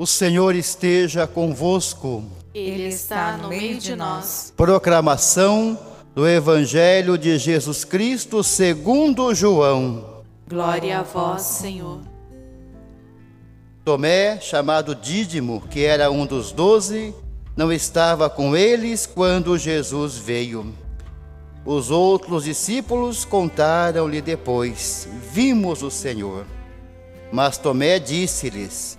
O Senhor esteja convosco. Ele está no meio de nós. Proclamação do Evangelho de Jesus Cristo segundo João. Glória a vós, Senhor. Tomé, chamado Dídimo, que era um dos doze, não estava com eles quando Jesus veio. Os outros discípulos contaram-lhe depois: Vimos o Senhor. Mas Tomé disse-lhes: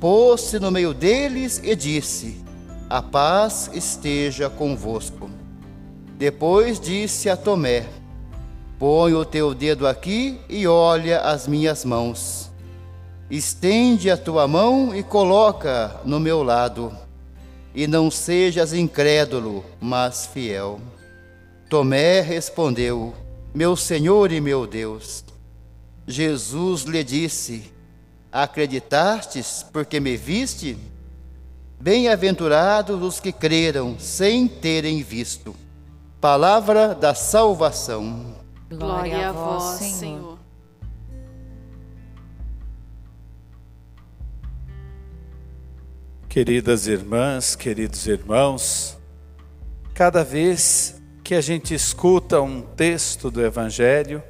pôs-se no meio deles e disse: A paz esteja convosco. Depois disse a Tomé: Põe o teu dedo aqui e olha as minhas mãos. Estende a tua mão e coloca no meu lado. E não sejas incrédulo, mas fiel. Tomé respondeu: Meu Senhor e meu Deus. Jesus lhe disse: Acreditastes porque me viste? Bem-aventurados os que creram sem terem visto. Palavra da salvação. Glória a vós, Senhor. Queridas irmãs, queridos irmãos, cada vez que a gente escuta um texto do Evangelho,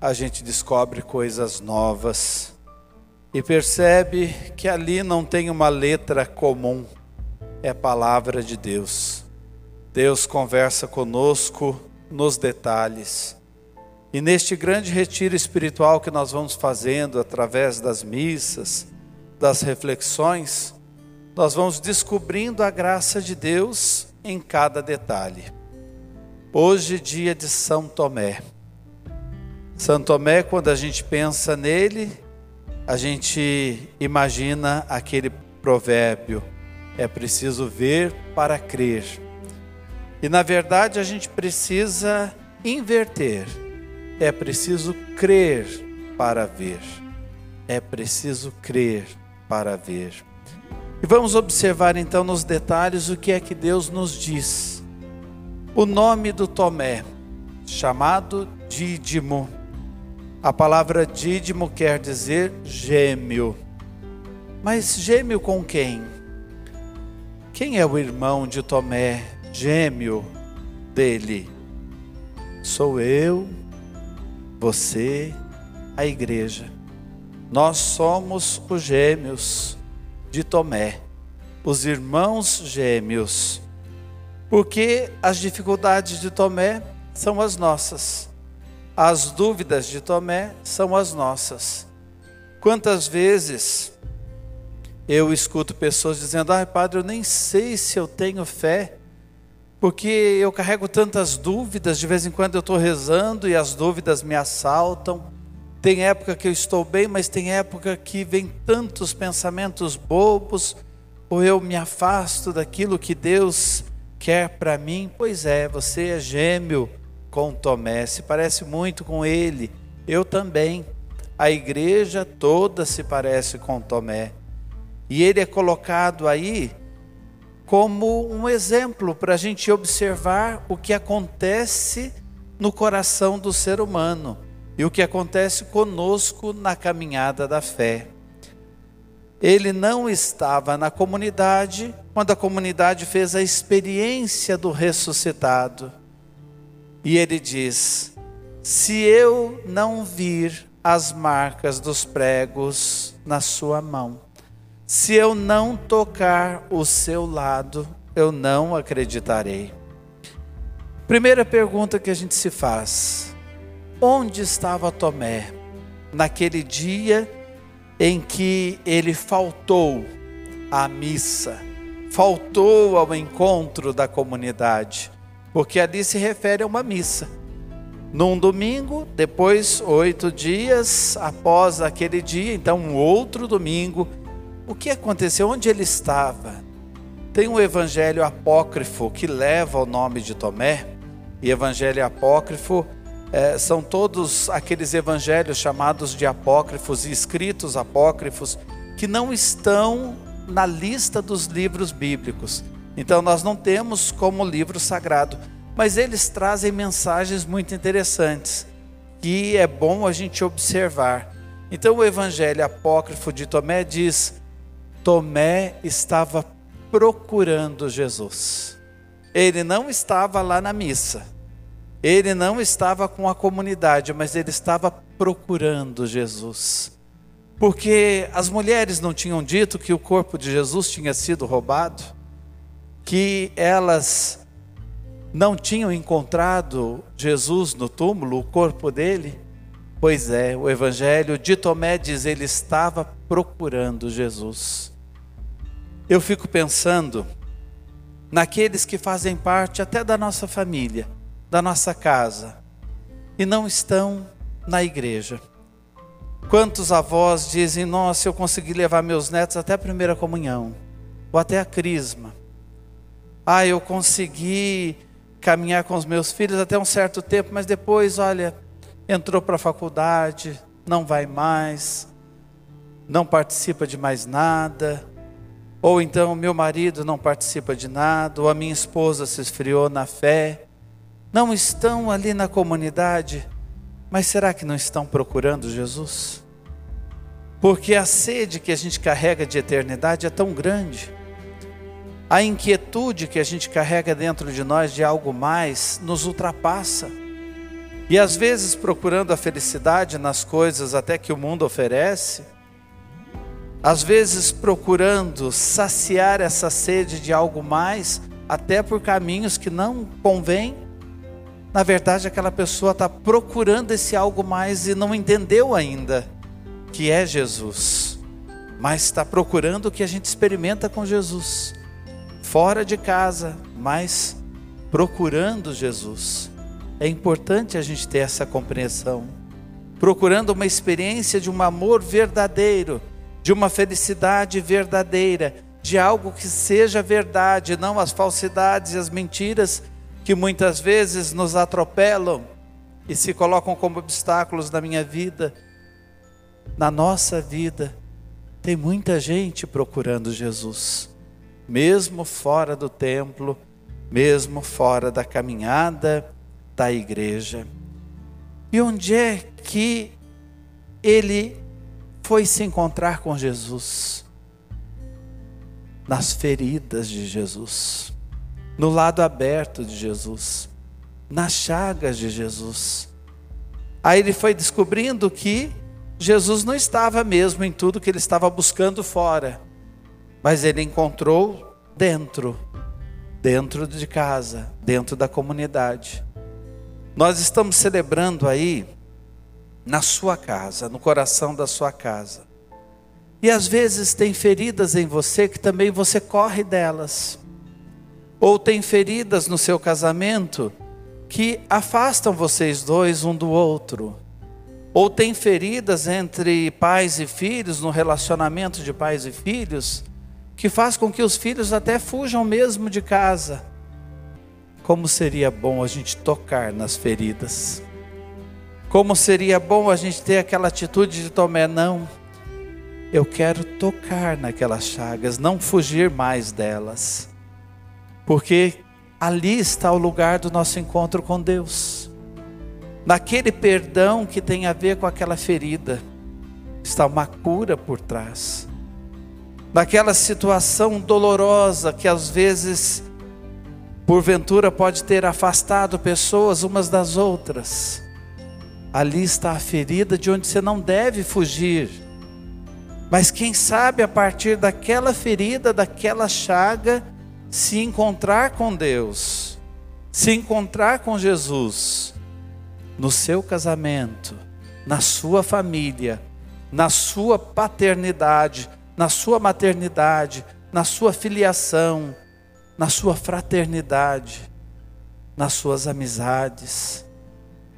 a gente descobre coisas novas e percebe que ali não tem uma letra comum, é palavra de Deus. Deus conversa conosco nos detalhes. E neste grande retiro espiritual que nós vamos fazendo através das missas, das reflexões, nós vamos descobrindo a graça de Deus em cada detalhe. Hoje, dia de São Tomé. São Tomé, quando a gente pensa nele, a gente imagina aquele provérbio: é preciso ver para crer. E na verdade a gente precisa inverter. É preciso crer para ver. É preciso crer para ver. E vamos observar então nos detalhes o que é que Deus nos diz. O nome do Tomé, chamado Dídimo. A palavra dídimo quer dizer gêmeo. Mas gêmeo com quem? Quem é o irmão de Tomé, gêmeo dele? Sou eu, você, a igreja. Nós somos os gêmeos de Tomé, os irmãos gêmeos. Porque as dificuldades de Tomé são as nossas. As dúvidas de Tomé são as nossas. Quantas vezes eu escuto pessoas dizendo: ai, padre, eu nem sei se eu tenho fé, porque eu carrego tantas dúvidas, de vez em quando eu estou rezando e as dúvidas me assaltam. Tem época que eu estou bem, mas tem época que vem tantos pensamentos bobos, ou eu me afasto daquilo que Deus quer para mim. Pois é, você é gêmeo com Tomé, se parece muito com ele. Eu também. A igreja toda se parece com Tomé. E ele é colocado aí como um exemplo para a gente observar o que acontece no coração do ser humano e o que acontece conosco na caminhada da fé. Ele não estava na comunidade quando a comunidade fez a experiência do ressuscitado. E ele diz: Se eu não vir as marcas dos pregos na sua mão, se eu não tocar o seu lado, eu não acreditarei. Primeira pergunta que a gente se faz: onde estava Tomé naquele dia em que ele faltou à missa, faltou ao encontro da comunidade? Porque ali se refere a uma missa. Num domingo, depois oito dias após aquele dia, então um outro domingo, o que aconteceu? Onde ele estava? Tem um evangelho apócrifo que leva o nome de Tomé, e evangelho apócrifo é, são todos aqueles evangelhos chamados de apócrifos e escritos apócrifos que não estão na lista dos livros bíblicos. Então nós não temos como livro sagrado, mas eles trazem mensagens muito interessantes que é bom a gente observar. Então o evangelho apócrifo de Tomé diz: Tomé estava procurando Jesus. Ele não estava lá na missa. Ele não estava com a comunidade, mas ele estava procurando Jesus. Porque as mulheres não tinham dito que o corpo de Jesus tinha sido roubado, que elas não tinham encontrado Jesus no túmulo, o corpo dele. Pois é, o evangelho de Tomé diz ele estava procurando Jesus. Eu fico pensando naqueles que fazem parte até da nossa família da nossa casa e não estão na igreja. Quantos avós dizem: Nossa, eu consegui levar meus netos até a primeira comunhão, ou até a crisma. Ah, eu consegui caminhar com os meus filhos até um certo tempo, mas depois, olha, entrou para a faculdade, não vai mais, não participa de mais nada. Ou então, meu marido não participa de nada, ou a minha esposa se esfriou na fé não estão ali na comunidade, mas será que não estão procurando Jesus? Porque a sede que a gente carrega de eternidade é tão grande, a inquietude que a gente carrega dentro de nós de algo mais nos ultrapassa. E às vezes procurando a felicidade nas coisas até que o mundo oferece, às vezes procurando saciar essa sede de algo mais, até por caminhos que não convêm, na verdade, aquela pessoa está procurando esse algo mais e não entendeu ainda que é Jesus, mas está procurando o que a gente experimenta com Jesus, fora de casa, mas procurando Jesus. É importante a gente ter essa compreensão, procurando uma experiência de um amor verdadeiro, de uma felicidade verdadeira, de algo que seja verdade, não as falsidades e as mentiras que muitas vezes nos atropelam e se colocam como obstáculos na minha vida, na nossa vida. Tem muita gente procurando Jesus, mesmo fora do templo, mesmo fora da caminhada da igreja. E onde é que ele foi se encontrar com Jesus? Nas feridas de Jesus no lado aberto de Jesus, nas chagas de Jesus. Aí ele foi descobrindo que Jesus não estava mesmo em tudo que ele estava buscando fora, mas ele encontrou dentro, dentro de casa, dentro da comunidade. Nós estamos celebrando aí na sua casa, no coração da sua casa. E às vezes tem feridas em você que também você corre delas ou tem feridas no seu casamento que afastam vocês dois um do outro, ou tem feridas entre pais e filhos, no relacionamento de pais e filhos, que faz com que os filhos até fujam mesmo de casa. Como seria bom a gente tocar nas feridas. Como seria bom a gente ter aquela atitude de Tomé, não. Eu quero tocar naquelas chagas, não fugir mais delas porque ali está o lugar do nosso encontro com Deus. Naquele perdão que tem a ver com aquela ferida, está uma cura por trás. Naquela situação dolorosa que às vezes, porventura, pode ter afastado pessoas umas das outras, ali está a ferida de onde você não deve fugir. Mas quem sabe a partir daquela ferida, daquela chaga, se encontrar com Deus, se encontrar com Jesus, no seu casamento, na sua família, na sua paternidade, na sua maternidade, na sua filiação, na sua fraternidade, nas suas amizades.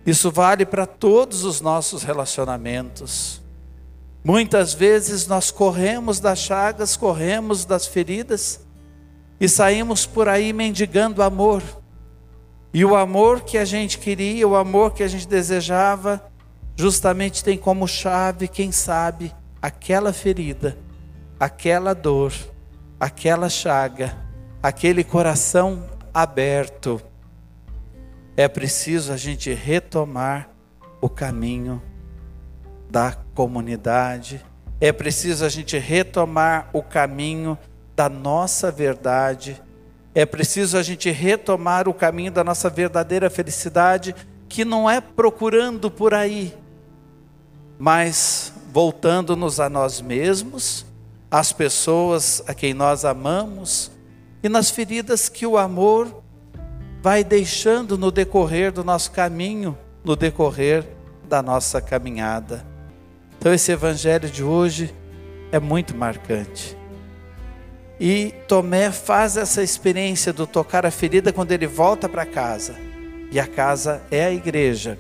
Isso vale para todos os nossos relacionamentos. Muitas vezes nós corremos das chagas, corremos das feridas, e saímos por aí mendigando amor. E o amor que a gente queria, o amor que a gente desejava, justamente tem como chave, quem sabe, aquela ferida, aquela dor, aquela chaga, aquele coração aberto. É preciso a gente retomar o caminho da comunidade, é preciso a gente retomar o caminho da nossa verdade, é preciso a gente retomar o caminho da nossa verdadeira felicidade, que não é procurando por aí, mas voltando-nos a nós mesmos, às pessoas a quem nós amamos e nas feridas que o amor vai deixando no decorrer do nosso caminho, no decorrer da nossa caminhada. Então, esse evangelho de hoje é muito marcante. E Tomé faz essa experiência do tocar a ferida quando ele volta para casa. E a casa é a igreja.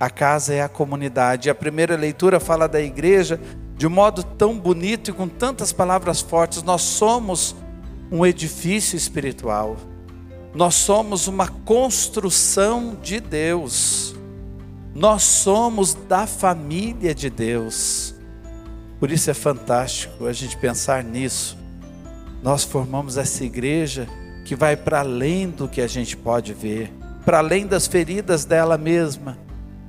A casa é a comunidade. A primeira leitura fala da igreja de um modo tão bonito e com tantas palavras fortes. Nós somos um edifício espiritual. Nós somos uma construção de Deus. Nós somos da família de Deus. Por isso é fantástico a gente pensar nisso nós formamos essa igreja que vai para além do que a gente pode ver, para além das feridas dela mesma,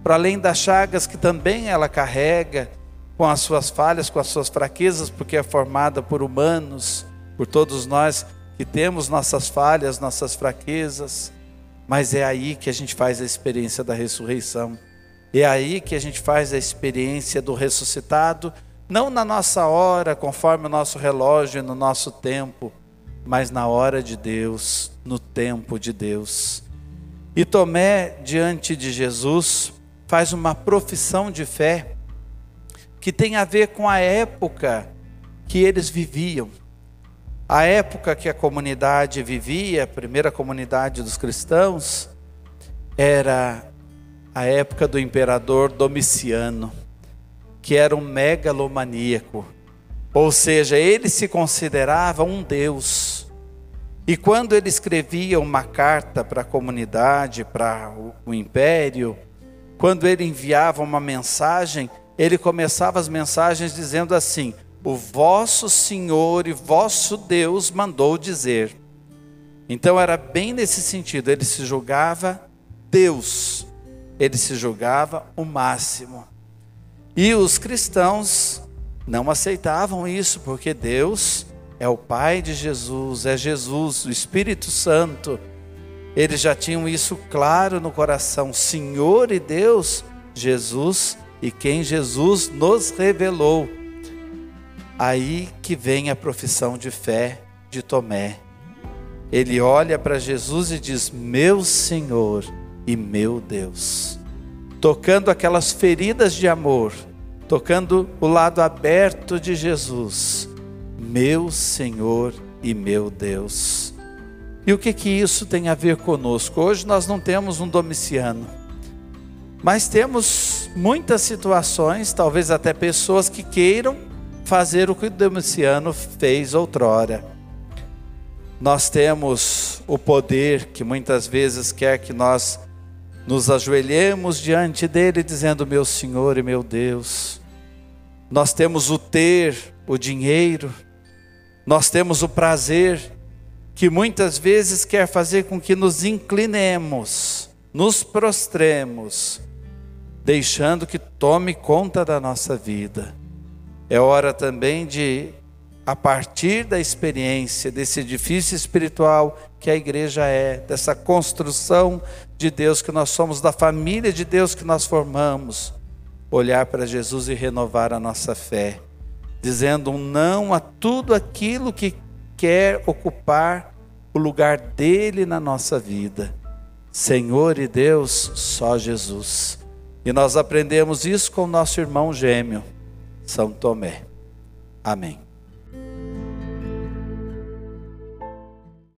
para além das chagas que também ela carrega, com as suas falhas, com as suas fraquezas, porque é formada por humanos, por todos nós que temos nossas falhas, nossas fraquezas, mas é aí que a gente faz a experiência da ressurreição. É aí que a gente faz a experiência do ressuscitado não na nossa hora, conforme o nosso relógio, no nosso tempo, mas na hora de Deus, no tempo de Deus. E Tomé, diante de Jesus, faz uma profissão de fé que tem a ver com a época que eles viviam. A época que a comunidade vivia, a primeira comunidade dos cristãos, era a época do imperador Domiciano que era um megalomaníaco, ou seja, ele se considerava um Deus. E quando ele escrevia uma carta para a comunidade, para o império, quando ele enviava uma mensagem, ele começava as mensagens dizendo assim: O vosso Senhor e vosso Deus mandou dizer. Então era bem nesse sentido, ele se julgava Deus, ele se julgava o máximo. E os cristãos não aceitavam isso, porque Deus é o Pai de Jesus, é Jesus, o Espírito Santo. Eles já tinham isso claro no coração: Senhor e Deus, Jesus e quem Jesus nos revelou. Aí que vem a profissão de fé de Tomé. Ele olha para Jesus e diz: Meu Senhor e meu Deus tocando aquelas feridas de amor, tocando o lado aberto de Jesus, meu Senhor e meu Deus. E o que que isso tem a ver conosco? Hoje nós não temos um domiciano, mas temos muitas situações, talvez até pessoas que queiram fazer o que o Domiciano fez outrora. Nós temos o poder que muitas vezes quer que nós nos ajoelhemos diante dele, dizendo: Meu Senhor e meu Deus, nós temos o ter, o dinheiro, nós temos o prazer, que muitas vezes quer fazer com que nos inclinemos, nos prostremos, deixando que tome conta da nossa vida. É hora também de, a partir da experiência desse edifício espiritual que a igreja é, dessa construção de Deus que nós somos, da família de Deus que nós formamos, olhar para Jesus e renovar a nossa fé, dizendo um não a tudo aquilo que quer ocupar o lugar dele na nossa vida. Senhor e Deus, só Jesus. E nós aprendemos isso com nosso irmão gêmeo, São Tomé. Amém.